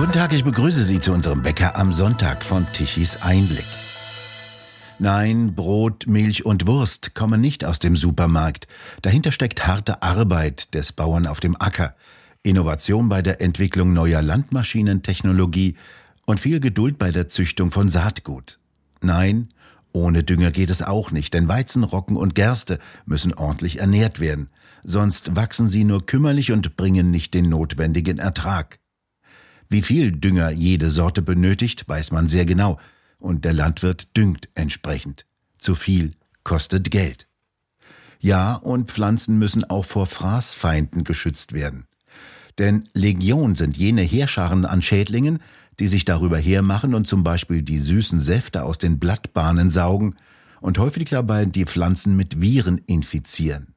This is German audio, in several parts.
Guten Tag, ich begrüße Sie zu unserem Bäcker am Sonntag von Tichys Einblick. Nein, Brot, Milch und Wurst kommen nicht aus dem Supermarkt. Dahinter steckt harte Arbeit des Bauern auf dem Acker, Innovation bei der Entwicklung neuer Landmaschinentechnologie und viel Geduld bei der Züchtung von Saatgut. Nein, ohne Dünger geht es auch nicht, denn Weizen, Roggen und Gerste müssen ordentlich ernährt werden, sonst wachsen sie nur kümmerlich und bringen nicht den notwendigen Ertrag. Wie viel Dünger jede Sorte benötigt, weiß man sehr genau, und der Landwirt düngt entsprechend. Zu viel kostet Geld. Ja, und Pflanzen müssen auch vor Fraßfeinden geschützt werden. Denn Legion sind jene Heerscharen an Schädlingen, die sich darüber hermachen und zum Beispiel die süßen Säfte aus den Blattbahnen saugen und häufig dabei die Pflanzen mit Viren infizieren.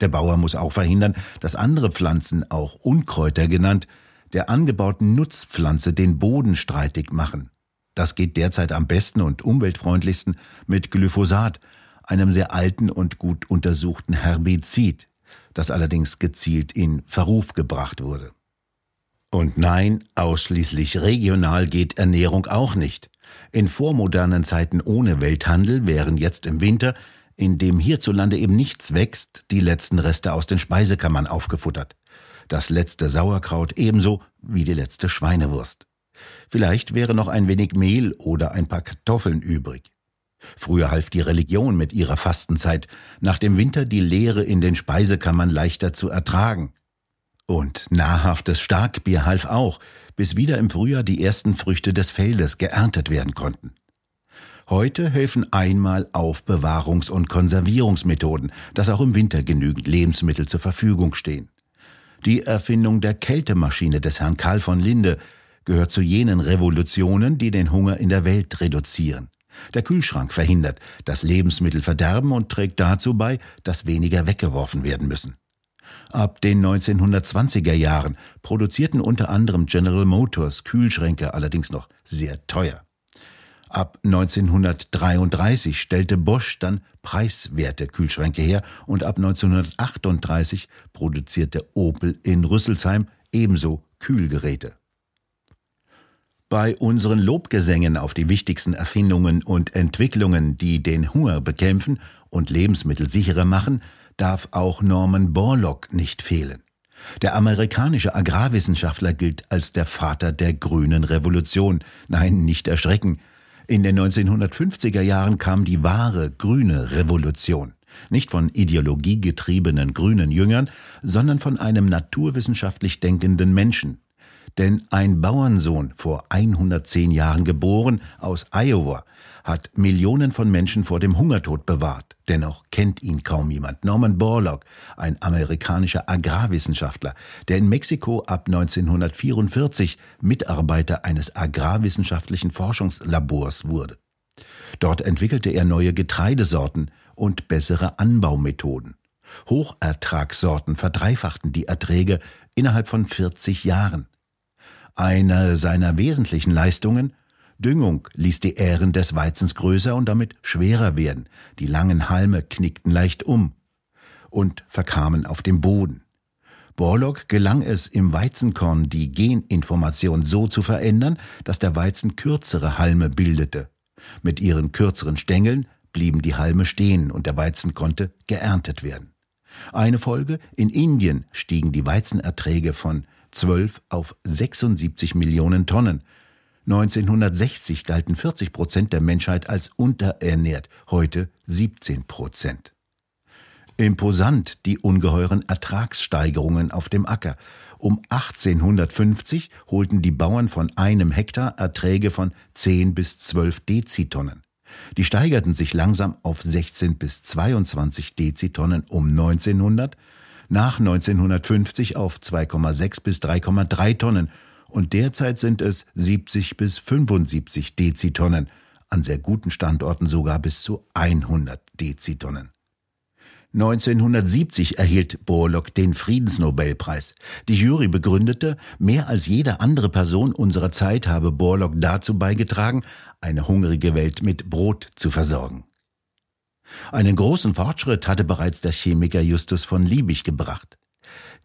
Der Bauer muss auch verhindern, dass andere Pflanzen, auch Unkräuter genannt, der angebauten Nutzpflanze den Boden streitig machen. Das geht derzeit am besten und umweltfreundlichsten mit Glyphosat, einem sehr alten und gut untersuchten Herbizid, das allerdings gezielt in Verruf gebracht wurde. Und nein, ausschließlich regional geht Ernährung auch nicht. In vormodernen Zeiten ohne Welthandel wären jetzt im Winter, in dem hierzulande eben nichts wächst, die letzten Reste aus den Speisekammern aufgefuttert. Das letzte Sauerkraut ebenso wie die letzte Schweinewurst. Vielleicht wäre noch ein wenig Mehl oder ein paar Kartoffeln übrig. Früher half die Religion mit ihrer Fastenzeit, nach dem Winter die Leere in den Speisekammern leichter zu ertragen. Und nahrhaftes Starkbier half auch, bis wieder im Frühjahr die ersten Früchte des Feldes geerntet werden konnten. Heute helfen einmal Aufbewahrungs- und Konservierungsmethoden, dass auch im Winter genügend Lebensmittel zur Verfügung stehen. Die Erfindung der Kältemaschine des Herrn Karl von Linde gehört zu jenen Revolutionen, die den Hunger in der Welt reduzieren. Der Kühlschrank verhindert, dass Lebensmittel verderben und trägt dazu bei, dass weniger weggeworfen werden müssen. Ab den 1920er Jahren produzierten unter anderem General Motors Kühlschränke allerdings noch sehr teuer. Ab 1933 stellte Bosch dann preiswerte Kühlschränke her und ab 1938 produzierte Opel in Rüsselsheim ebenso Kühlgeräte. Bei unseren Lobgesängen auf die wichtigsten Erfindungen und Entwicklungen, die den Hunger bekämpfen und Lebensmittel sicherer machen, darf auch Norman Borlaug nicht fehlen. Der amerikanische Agrarwissenschaftler gilt als der Vater der grünen Revolution. Nein, nicht erschrecken. In den 1950er Jahren kam die wahre grüne Revolution. Nicht von ideologiegetriebenen grünen Jüngern, sondern von einem naturwissenschaftlich denkenden Menschen. Denn ein Bauernsohn, vor 110 Jahren geboren, aus Iowa, hat Millionen von Menschen vor dem Hungertod bewahrt. Dennoch kennt ihn kaum jemand. Norman Borlaug, ein amerikanischer Agrarwissenschaftler, der in Mexiko ab 1944 Mitarbeiter eines agrarwissenschaftlichen Forschungslabors wurde. Dort entwickelte er neue Getreidesorten und bessere Anbaumethoden. Hochertragssorten verdreifachten die Erträge innerhalb von 40 Jahren. Eine seiner wesentlichen Leistungen Düngung ließ die Ähren des Weizens größer und damit schwerer werden. Die langen Halme knickten leicht um und verkamen auf dem Boden. Borlock gelang es im Weizenkorn, die Geninformation so zu verändern, dass der Weizen kürzere Halme bildete. Mit ihren kürzeren Stängeln blieben die Halme stehen und der Weizen konnte geerntet werden. Eine Folge, in Indien stiegen die Weizenerträge von 12 auf 76 Millionen Tonnen 1960 galten 40 Prozent der Menschheit als unterernährt, heute 17 Prozent. Imposant die ungeheuren Ertragssteigerungen auf dem Acker. Um 1850 holten die Bauern von einem Hektar Erträge von 10 bis 12 Dezitonnen. Die steigerten sich langsam auf 16 bis 22 Dezitonnen um 1900, nach 1950 auf 2,6 bis 3,3 Tonnen und derzeit sind es 70 bis 75 Dezitonnen, an sehr guten Standorten sogar bis zu 100 Dezitonnen. 1970 erhielt Borlock den Friedensnobelpreis. Die Jury begründete, mehr als jede andere Person unserer Zeit habe Borlock dazu beigetragen, eine hungrige Welt mit Brot zu versorgen. Einen großen Fortschritt hatte bereits der Chemiker Justus von Liebig gebracht.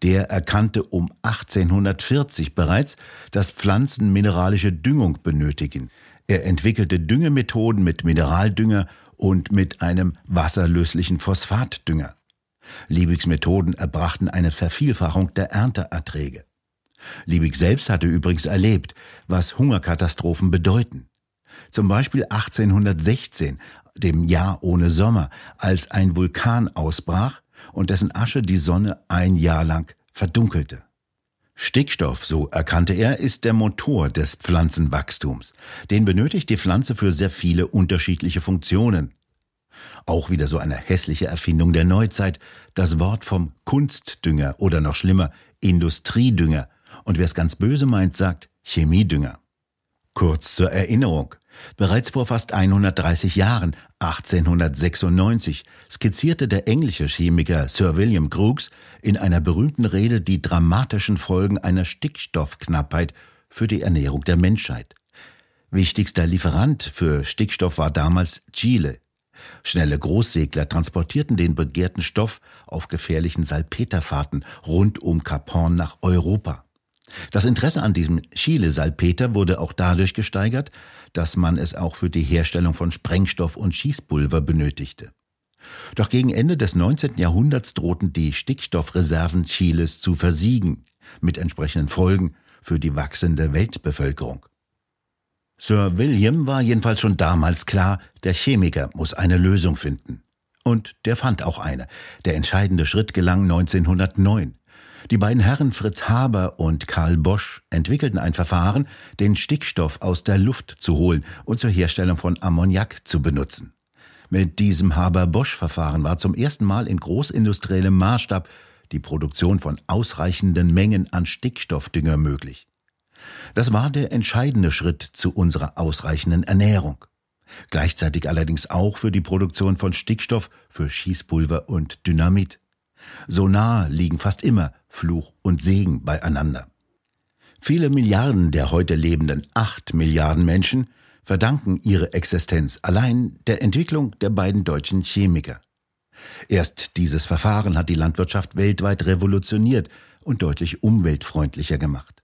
Der erkannte um 1840 bereits, dass Pflanzen mineralische Düngung benötigen. Er entwickelte Düngemethoden mit Mineraldünger und mit einem wasserlöslichen Phosphatdünger. Liebigs Methoden erbrachten eine Vervielfachung der Ernteerträge. Liebig selbst hatte übrigens erlebt, was Hungerkatastrophen bedeuten. Zum Beispiel 1816, dem Jahr ohne Sommer, als ein Vulkan ausbrach und dessen Asche die Sonne ein Jahr lang verdunkelte. Stickstoff, so erkannte er, ist der Motor des Pflanzenwachstums. Den benötigt die Pflanze für sehr viele unterschiedliche Funktionen. Auch wieder so eine hässliche Erfindung der Neuzeit, das Wort vom Kunstdünger oder noch schlimmer Industriedünger. Und wer es ganz böse meint, sagt Chemiedünger. Kurz zur Erinnerung. Bereits vor fast 130 Jahren, 1896, skizzierte der englische Chemiker Sir William Crookes in einer berühmten Rede die dramatischen Folgen einer Stickstoffknappheit für die Ernährung der Menschheit. Wichtigster Lieferant für Stickstoff war damals Chile. Schnelle Großsegler transportierten den begehrten Stoff auf gefährlichen Salpeterfahrten rund um Cap Horn nach Europa. Das Interesse an diesem Chile-Salpeter wurde auch dadurch gesteigert, dass man es auch für die Herstellung von Sprengstoff und Schießpulver benötigte. Doch gegen Ende des 19. Jahrhunderts drohten die Stickstoffreserven Chiles zu versiegen, mit entsprechenden Folgen für die wachsende Weltbevölkerung. Sir William war jedenfalls schon damals klar, der Chemiker muss eine Lösung finden. Und der fand auch eine. Der entscheidende Schritt gelang 1909. Die beiden Herren Fritz Haber und Karl Bosch entwickelten ein Verfahren, den Stickstoff aus der Luft zu holen und zur Herstellung von Ammoniak zu benutzen. Mit diesem Haber-Bosch-Verfahren war zum ersten Mal in großindustriellem Maßstab die Produktion von ausreichenden Mengen an Stickstoffdünger möglich. Das war der entscheidende Schritt zu unserer ausreichenden Ernährung. Gleichzeitig allerdings auch für die Produktion von Stickstoff für Schießpulver und Dynamit. So nah liegen fast immer Fluch und Segen beieinander. Viele Milliarden der heute lebenden acht Milliarden Menschen verdanken ihre Existenz allein der Entwicklung der beiden deutschen Chemiker. Erst dieses Verfahren hat die Landwirtschaft weltweit revolutioniert und deutlich umweltfreundlicher gemacht.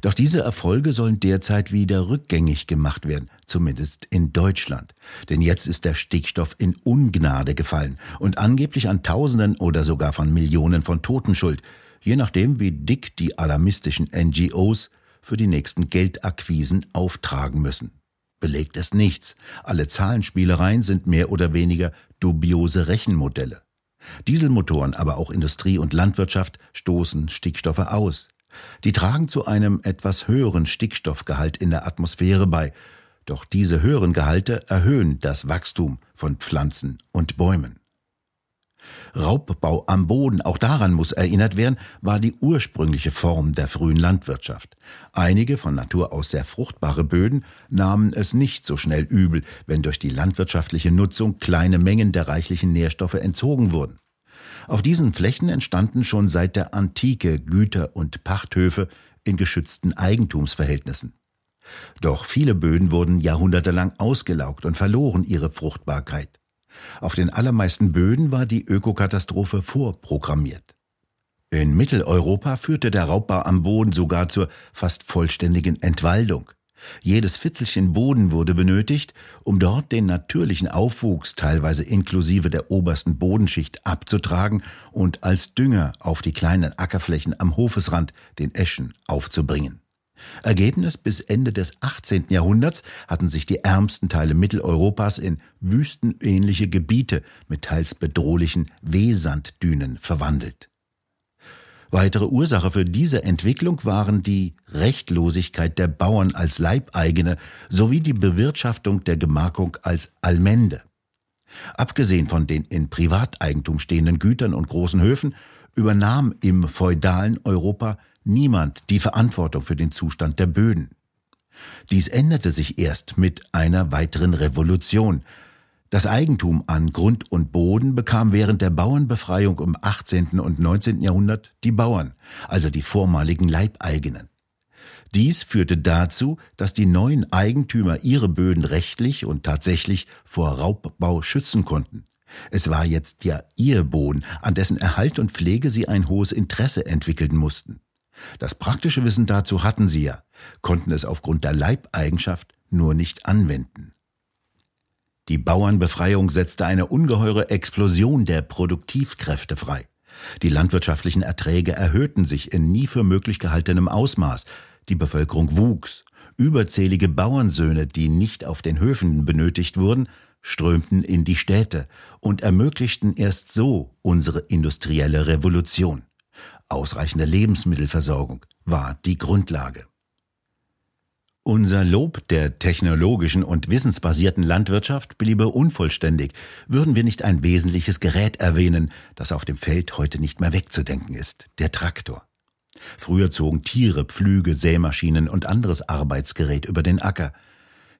Doch diese Erfolge sollen derzeit wieder rückgängig gemacht werden, zumindest in Deutschland. Denn jetzt ist der Stickstoff in Ungnade gefallen und angeblich an Tausenden oder sogar von Millionen von Toten schuld, je nachdem, wie dick die alarmistischen NGOs für die nächsten Geldakquisen auftragen müssen. Belegt es nichts. Alle Zahlenspielereien sind mehr oder weniger dubiose Rechenmodelle. Dieselmotoren, aber auch Industrie und Landwirtschaft stoßen Stickstoffe aus. Die tragen zu einem etwas höheren Stickstoffgehalt in der Atmosphäre bei, doch diese höheren Gehalte erhöhen das Wachstum von Pflanzen und Bäumen. Raubbau am Boden, auch daran muss erinnert werden, war die ursprüngliche Form der frühen Landwirtschaft. Einige von Natur aus sehr fruchtbare Böden nahmen es nicht so schnell übel, wenn durch die landwirtschaftliche Nutzung kleine Mengen der reichlichen Nährstoffe entzogen wurden. Auf diesen Flächen entstanden schon seit der Antike Güter- und Pachthöfe in geschützten Eigentumsverhältnissen. Doch viele Böden wurden jahrhundertelang ausgelaugt und verloren ihre Fruchtbarkeit. Auf den allermeisten Böden war die Ökokatastrophe vorprogrammiert. In Mitteleuropa führte der Raubbau am Boden sogar zur fast vollständigen Entwaldung. Jedes Fitzelchen Boden wurde benötigt, um dort den natürlichen Aufwuchs teilweise inklusive der obersten Bodenschicht abzutragen und als Dünger auf die kleinen Ackerflächen am Hofesrand, den Eschen, aufzubringen. Ergebnis bis Ende des 18. Jahrhunderts hatten sich die ärmsten Teile Mitteleuropas in wüstenähnliche Gebiete mit teils bedrohlichen Wehsanddünen verwandelt. Weitere Ursache für diese Entwicklung waren die Rechtlosigkeit der Bauern als Leibeigene sowie die Bewirtschaftung der Gemarkung als Allmende. Abgesehen von den in Privateigentum stehenden Gütern und großen Höfen übernahm im feudalen Europa niemand die Verantwortung für den Zustand der Böden. Dies änderte sich erst mit einer weiteren Revolution, das Eigentum an Grund und Boden bekam während der Bauernbefreiung im 18. und 19. Jahrhundert die Bauern, also die vormaligen Leibeigenen. Dies führte dazu, dass die neuen Eigentümer ihre Böden rechtlich und tatsächlich vor Raubbau schützen konnten. Es war jetzt ja ihr Boden, an dessen Erhalt und Pflege sie ein hohes Interesse entwickeln mussten. Das praktische Wissen dazu hatten sie ja, konnten es aufgrund der Leibeigenschaft nur nicht anwenden. Die Bauernbefreiung setzte eine ungeheure Explosion der Produktivkräfte frei. Die landwirtschaftlichen Erträge erhöhten sich in nie für möglich gehaltenem Ausmaß, die Bevölkerung wuchs, überzählige Bauernsöhne, die nicht auf den Höfen benötigt wurden, strömten in die Städte und ermöglichten erst so unsere industrielle Revolution. Ausreichende Lebensmittelversorgung war die Grundlage. Unser Lob der technologischen und wissensbasierten Landwirtschaft bliebe unvollständig, würden wir nicht ein wesentliches Gerät erwähnen, das auf dem Feld heute nicht mehr wegzudenken ist, der Traktor. Früher zogen Tiere, Pflüge, Sämaschinen und anderes Arbeitsgerät über den Acker.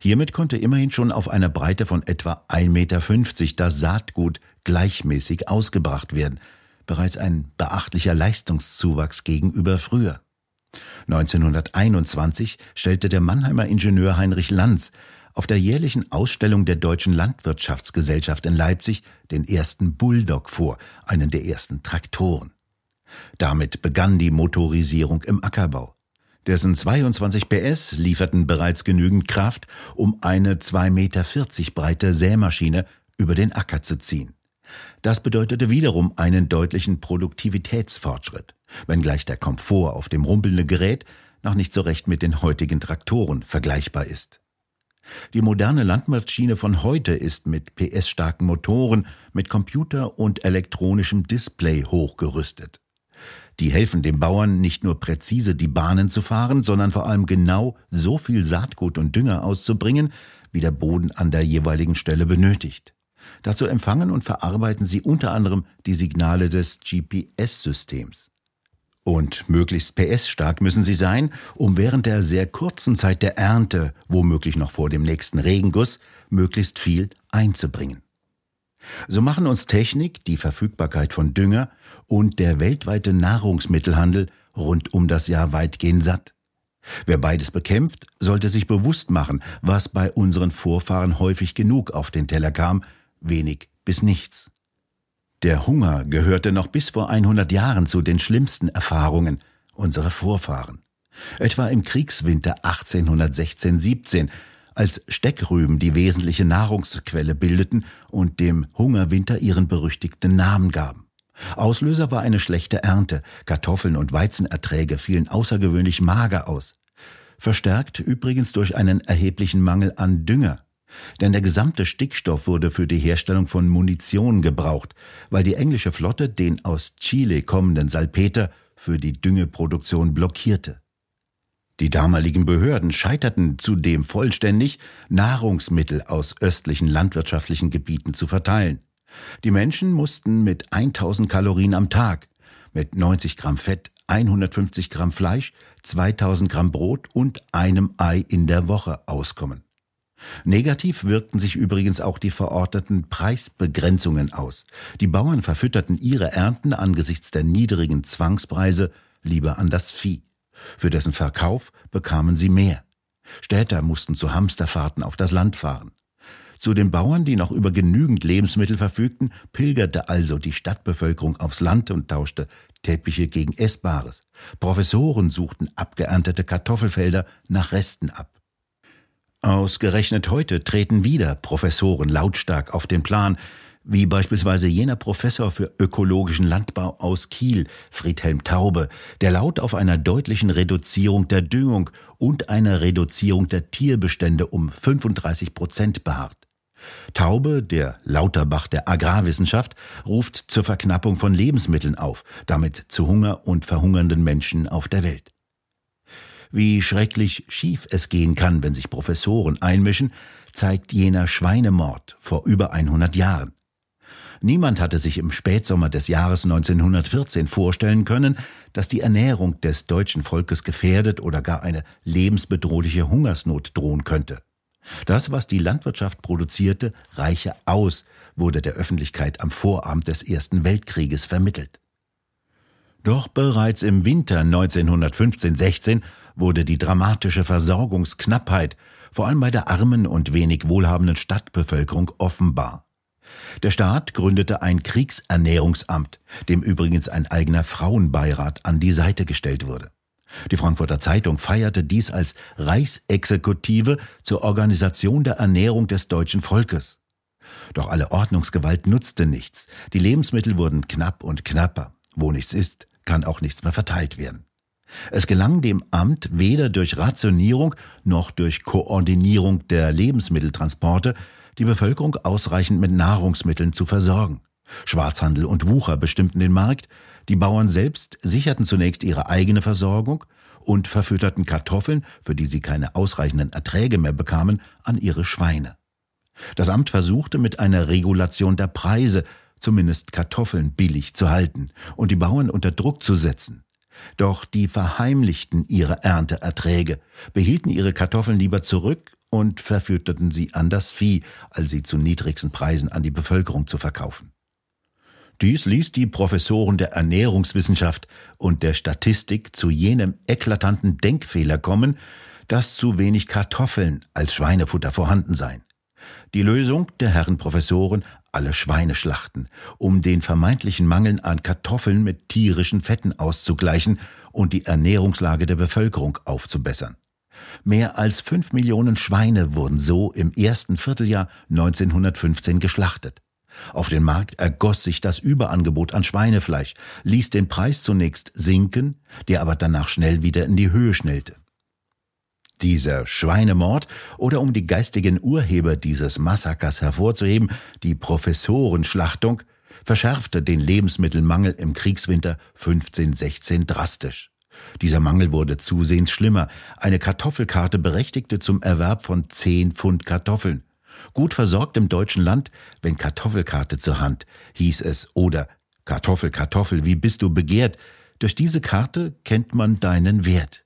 Hiermit konnte immerhin schon auf einer Breite von etwa 1,50 Meter das Saatgut gleichmäßig ausgebracht werden, bereits ein beachtlicher Leistungszuwachs gegenüber früher. 1921 stellte der Mannheimer Ingenieur Heinrich Lanz auf der jährlichen Ausstellung der Deutschen Landwirtschaftsgesellschaft in Leipzig den ersten Bulldog vor, einen der ersten Traktoren. Damit begann die Motorisierung im Ackerbau. Dessen 22 PS lieferten bereits genügend Kraft, um eine 2,40 Meter breite Sämaschine über den Acker zu ziehen. Das bedeutete wiederum einen deutlichen Produktivitätsfortschritt, wenngleich der Komfort auf dem rumpelnden Gerät noch nicht so recht mit den heutigen Traktoren vergleichbar ist. Die moderne Landmaschine von heute ist mit PS-starken Motoren, mit Computer und elektronischem Display hochgerüstet. Die helfen dem Bauern nicht nur präzise die Bahnen zu fahren, sondern vor allem genau so viel Saatgut und Dünger auszubringen, wie der Boden an der jeweiligen Stelle benötigt. Dazu empfangen und verarbeiten sie unter anderem die Signale des GPS-Systems. Und möglichst PS-stark müssen sie sein, um während der sehr kurzen Zeit der Ernte, womöglich noch vor dem nächsten Regenguss, möglichst viel einzubringen. So machen uns Technik, die Verfügbarkeit von Dünger und der weltweite Nahrungsmittelhandel rund um das Jahr weitgehend satt. Wer beides bekämpft, sollte sich bewusst machen, was bei unseren Vorfahren häufig genug auf den Teller kam, wenig bis nichts. Der Hunger gehörte noch bis vor 100 Jahren zu den schlimmsten Erfahrungen unserer Vorfahren. Etwa im Kriegswinter 1816-17, als Steckrüben die wesentliche Nahrungsquelle bildeten und dem Hungerwinter ihren berüchtigten Namen gaben. Auslöser war eine schlechte Ernte, Kartoffeln und Weizenerträge fielen außergewöhnlich mager aus. Verstärkt übrigens durch einen erheblichen Mangel an Dünger. Denn der gesamte Stickstoff wurde für die Herstellung von Munition gebraucht, weil die englische Flotte den aus Chile kommenden Salpeter für die Düngeproduktion blockierte. Die damaligen Behörden scheiterten zudem vollständig, Nahrungsmittel aus östlichen landwirtschaftlichen Gebieten zu verteilen. Die Menschen mussten mit 1000 Kalorien am Tag, mit 90 Gramm Fett, 150 Gramm Fleisch, 2000 Gramm Brot und einem Ei in der Woche auskommen. Negativ wirkten sich übrigens auch die verordneten Preisbegrenzungen aus. Die Bauern verfütterten ihre Ernten angesichts der niedrigen Zwangspreise lieber an das Vieh. Für dessen Verkauf bekamen sie mehr. Städter mussten zu Hamsterfahrten auf das Land fahren. Zu den Bauern, die noch über genügend Lebensmittel verfügten, pilgerte also die Stadtbevölkerung aufs Land und tauschte Teppiche gegen Essbares. Professoren suchten abgeerntete Kartoffelfelder nach Resten ab. Ausgerechnet heute treten wieder Professoren lautstark auf den Plan, wie beispielsweise jener Professor für ökologischen Landbau aus Kiel, Friedhelm Taube, der laut auf einer deutlichen Reduzierung der Düngung und einer Reduzierung der Tierbestände um 35 Prozent beharrt. Taube, der Lauterbach der Agrarwissenschaft, ruft zur Verknappung von Lebensmitteln auf, damit zu Hunger und verhungernden Menschen auf der Welt. Wie schrecklich schief es gehen kann, wenn sich Professoren einmischen, zeigt jener Schweinemord vor über 100 Jahren. Niemand hatte sich im Spätsommer des Jahres 1914 vorstellen können, dass die Ernährung des deutschen Volkes gefährdet oder gar eine lebensbedrohliche Hungersnot drohen könnte. Das, was die Landwirtschaft produzierte, reiche aus, wurde der Öffentlichkeit am Vorabend des Ersten Weltkrieges vermittelt. Doch bereits im Winter 1915-16 wurde die dramatische Versorgungsknappheit vor allem bei der armen und wenig wohlhabenden Stadtbevölkerung offenbar. Der Staat gründete ein Kriegsernährungsamt, dem übrigens ein eigener Frauenbeirat an die Seite gestellt wurde. Die Frankfurter Zeitung feierte dies als Reichsexekutive zur Organisation der Ernährung des deutschen Volkes. Doch alle Ordnungsgewalt nutzte nichts. Die Lebensmittel wurden knapp und knapper. Wo nichts ist, kann auch nichts mehr verteilt werden. Es gelang dem Amt weder durch Rationierung noch durch Koordinierung der Lebensmitteltransporte, die Bevölkerung ausreichend mit Nahrungsmitteln zu versorgen. Schwarzhandel und Wucher bestimmten den Markt, die Bauern selbst sicherten zunächst ihre eigene Versorgung und verfütterten Kartoffeln, für die sie keine ausreichenden Erträge mehr bekamen, an ihre Schweine. Das Amt versuchte mit einer Regulation der Preise zumindest Kartoffeln billig zu halten und die Bauern unter Druck zu setzen. Doch die verheimlichten ihre Ernteerträge, behielten ihre Kartoffeln lieber zurück und verfütterten sie an das Vieh, als sie zu niedrigsten Preisen an die Bevölkerung zu verkaufen. Dies ließ die Professoren der Ernährungswissenschaft und der Statistik zu jenem eklatanten Denkfehler kommen, dass zu wenig Kartoffeln als Schweinefutter vorhanden seien. Die Lösung der Herren Professoren alle Schweine schlachten, um den vermeintlichen Mangel an Kartoffeln mit tierischen Fetten auszugleichen und die Ernährungslage der Bevölkerung aufzubessern. Mehr als fünf Millionen Schweine wurden so im ersten Vierteljahr 1915 geschlachtet. Auf den Markt ergoss sich das Überangebot an Schweinefleisch, ließ den Preis zunächst sinken, der aber danach schnell wieder in die Höhe schnellte. Dieser Schweinemord oder um die geistigen Urheber dieses Massakers hervorzuheben, die Professorenschlachtung, verschärfte den Lebensmittelmangel im Kriegswinter 1516 drastisch. Dieser Mangel wurde zusehends schlimmer. Eine Kartoffelkarte berechtigte zum Erwerb von zehn Pfund Kartoffeln. Gut versorgt im deutschen Land, wenn Kartoffelkarte zur Hand, hieß es, oder Kartoffel, Kartoffel, wie bist du begehrt? Durch diese Karte kennt man deinen Wert.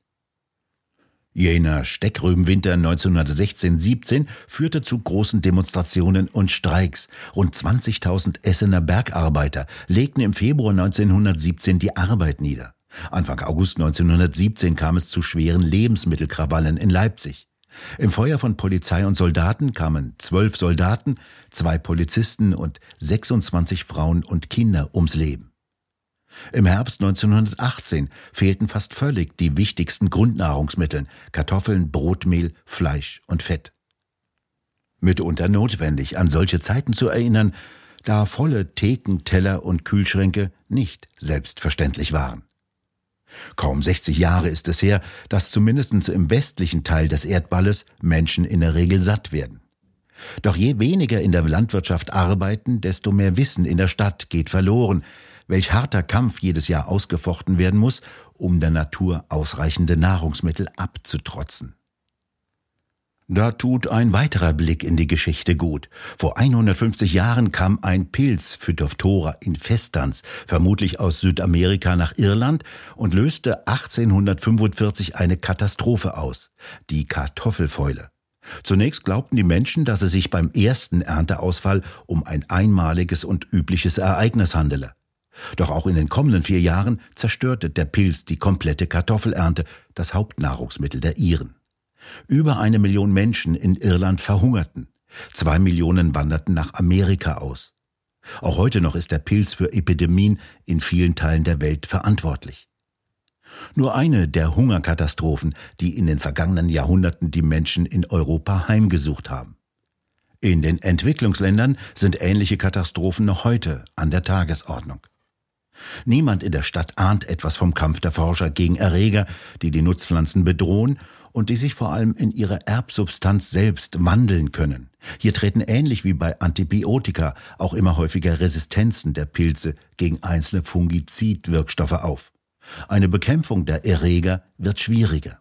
Jener Steckrübenwinter 1916-17 führte zu großen Demonstrationen und Streiks. Rund 20.000 Essener Bergarbeiter legten im Februar 1917 die Arbeit nieder. Anfang August 1917 kam es zu schweren Lebensmittelkrawallen in Leipzig. Im Feuer von Polizei und Soldaten kamen zwölf Soldaten, zwei Polizisten und 26 Frauen und Kinder ums Leben. Im Herbst 1918 fehlten fast völlig die wichtigsten Grundnahrungsmittel Kartoffeln, Brotmehl, Fleisch und Fett. Mitunter notwendig, an solche Zeiten zu erinnern, da volle Theken, Teller und Kühlschränke nicht selbstverständlich waren. Kaum 60 Jahre ist es her, dass zumindest im westlichen Teil des Erdballes Menschen in der Regel satt werden. Doch je weniger in der Landwirtschaft arbeiten, desto mehr Wissen in der Stadt geht verloren, welch harter Kampf jedes Jahr ausgefochten werden muss, um der Natur ausreichende Nahrungsmittel abzutrotzen. Da tut ein weiterer Blick in die Geschichte gut. Vor 150 Jahren kam ein Pilz Phytophthora infestans, vermutlich aus Südamerika nach Irland und löste 1845 eine Katastrophe aus, die Kartoffelfäule. Zunächst glaubten die Menschen, dass es sich beim ersten Ernteausfall um ein einmaliges und übliches Ereignis handele. Doch auch in den kommenden vier Jahren zerstörte der Pilz die komplette Kartoffelernte, das Hauptnahrungsmittel der Iren. Über eine Million Menschen in Irland verhungerten. Zwei Millionen wanderten nach Amerika aus. Auch heute noch ist der Pilz für Epidemien in vielen Teilen der Welt verantwortlich. Nur eine der Hungerkatastrophen, die in den vergangenen Jahrhunderten die Menschen in Europa heimgesucht haben. In den Entwicklungsländern sind ähnliche Katastrophen noch heute an der Tagesordnung. Niemand in der Stadt ahnt etwas vom Kampf der Forscher gegen Erreger, die die Nutzpflanzen bedrohen und die sich vor allem in ihrer Erbsubstanz selbst wandeln können. Hier treten ähnlich wie bei Antibiotika auch immer häufiger Resistenzen der Pilze gegen einzelne Fungizidwirkstoffe auf. Eine Bekämpfung der Erreger wird schwieriger.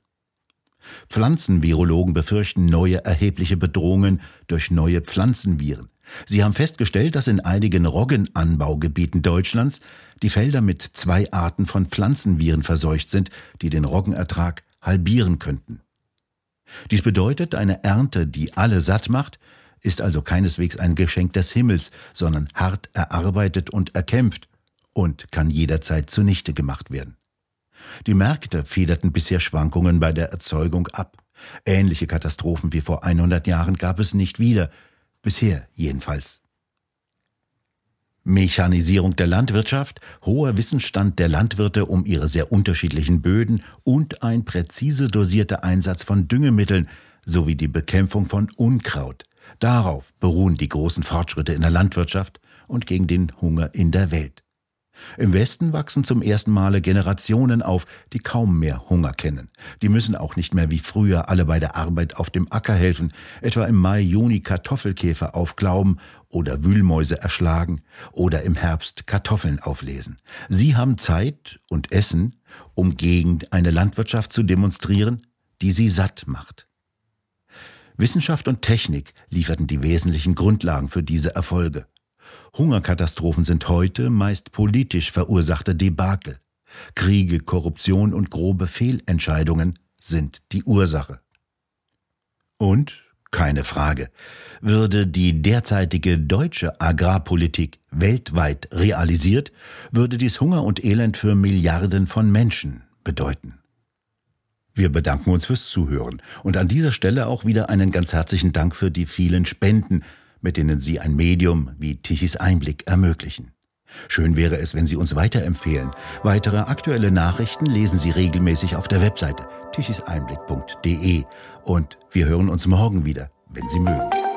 Pflanzenvirologen befürchten neue erhebliche Bedrohungen durch neue Pflanzenviren. Sie haben festgestellt, dass in einigen Roggenanbaugebieten Deutschlands die Felder mit zwei Arten von Pflanzenviren verseucht sind, die den Roggenertrag halbieren könnten. Dies bedeutet, eine Ernte, die alle satt macht, ist also keineswegs ein Geschenk des Himmels, sondern hart erarbeitet und erkämpft und kann jederzeit zunichte gemacht werden. Die Märkte federten bisher Schwankungen bei der Erzeugung ab. Ähnliche Katastrophen wie vor 100 Jahren gab es nicht wieder, bisher jedenfalls. Mechanisierung der Landwirtschaft, hoher Wissensstand der Landwirte um ihre sehr unterschiedlichen Böden und ein präzise dosierter Einsatz von Düngemitteln sowie die Bekämpfung von Unkraut. Darauf beruhen die großen Fortschritte in der Landwirtschaft und gegen den Hunger in der Welt. Im Westen wachsen zum ersten Male Generationen auf, die kaum mehr Hunger kennen. Die müssen auch nicht mehr wie früher alle bei der Arbeit auf dem Acker helfen, etwa im Mai, Juni Kartoffelkäfer aufglauben oder Wühlmäuse erschlagen oder im Herbst Kartoffeln auflesen. Sie haben Zeit und Essen, um gegen eine Landwirtschaft zu demonstrieren, die sie satt macht. Wissenschaft und Technik lieferten die wesentlichen Grundlagen für diese Erfolge. Hungerkatastrophen sind heute meist politisch verursachte Debakel. Kriege, Korruption und grobe Fehlentscheidungen sind die Ursache. Und, keine Frage, würde die derzeitige deutsche Agrarpolitik weltweit realisiert, würde dies Hunger und Elend für Milliarden von Menschen bedeuten. Wir bedanken uns fürs Zuhören und an dieser Stelle auch wieder einen ganz herzlichen Dank für die vielen Spenden, mit denen Sie ein Medium wie Tichys Einblick ermöglichen. Schön wäre es, wenn Sie uns weiterempfehlen. Weitere aktuelle Nachrichten lesen Sie regelmäßig auf der Webseite tichiseinblick.de und wir hören uns morgen wieder, wenn Sie mögen.